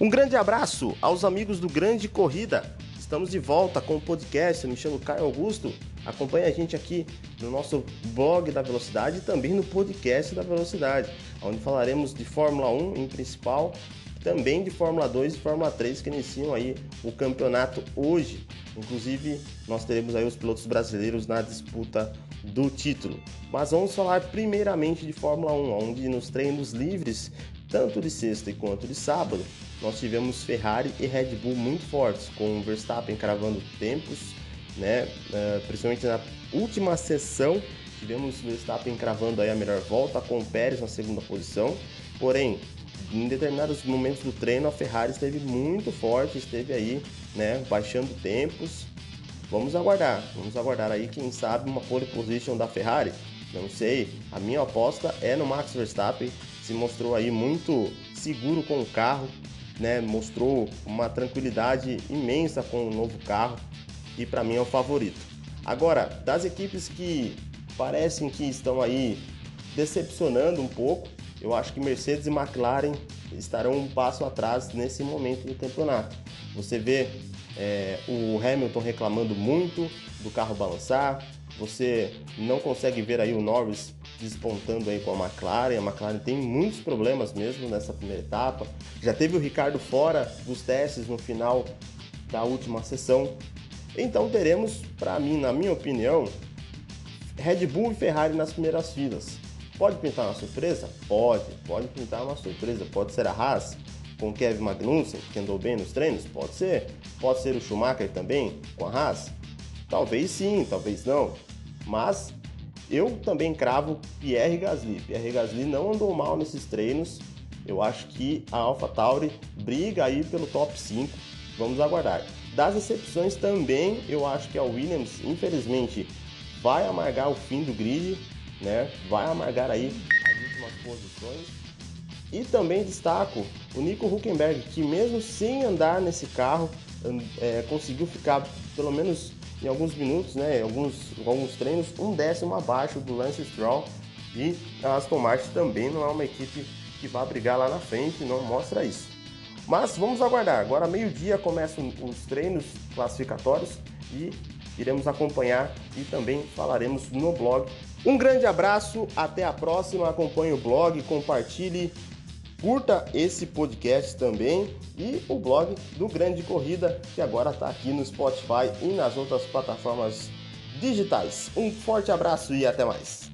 Um grande abraço aos amigos do Grande Corrida. Estamos de volta com o podcast. Eu me chamo Caio Augusto. Acompanhe a gente aqui no nosso blog da Velocidade e também no podcast da Velocidade, onde falaremos de Fórmula 1 em principal, também de Fórmula 2 e Fórmula 3 que iniciam aí o campeonato hoje. Inclusive, nós teremos aí os pilotos brasileiros na disputa do título. Mas vamos falar primeiramente de Fórmula 1, onde nos treinos livres, tanto de sexta quanto de sábado, nós tivemos Ferrari e Red Bull muito fortes, com Verstappen cravando tempos, né? Uh, principalmente na última sessão, tivemos Verstappen cravando aí a melhor volta, com Pérez na segunda posição. Porém, em determinados momentos do treino, a Ferrari esteve muito forte, esteve aí, né, baixando tempos. Vamos aguardar, vamos aguardar aí, quem sabe, uma pole position da Ferrari. Não sei, a minha aposta é no Max Verstappen, se mostrou aí muito seguro com o carro, né? Mostrou uma tranquilidade imensa com o novo carro e para mim é o favorito. Agora, das equipes que parecem que estão aí decepcionando um pouco, eu acho que Mercedes e McLaren estarão um passo atrás nesse momento do campeonato. Você vê é, o Hamilton reclamando muito do carro balançar, você não consegue ver aí o Norris despontando aí com a McLaren. A McLaren tem muitos problemas mesmo nessa primeira etapa. Já teve o Ricardo fora dos testes no final da última sessão. Então teremos, para mim, na minha opinião, Red Bull e Ferrari nas primeiras filas. Pode pintar uma surpresa? Pode, pode pintar uma surpresa. Pode ser a Haas com Kevin Magnussen, que andou bem nos treinos? Pode ser. Pode ser o Schumacher também com a Haas? Talvez sim, talvez não. Mas eu também cravo Pierre Gasly. Pierre Gasly não andou mal nesses treinos. Eu acho que a AlphaTauri briga aí pelo top 5. Vamos aguardar. Das exceções também, eu acho que a Williams, infelizmente, vai amargar o fim do grid, né? Vai amargar aí as últimas posições. E também destaco o Nico Huckenberg, que mesmo sem andar nesse carro, é, conseguiu ficar pelo menos em alguns minutos, né, alguns, alguns treinos, um décimo abaixo do Lance Stroll. E a Aston Martin também não é uma equipe que vai brigar lá na frente, não mostra isso. Mas vamos aguardar. Agora, meio-dia, começam os treinos classificatórios e iremos acompanhar e também falaremos no blog. Um grande abraço, até a próxima. Acompanhe o blog, compartilhe Curta esse podcast também e o blog do Grande Corrida, que agora está aqui no Spotify e nas outras plataformas digitais. Um forte abraço e até mais.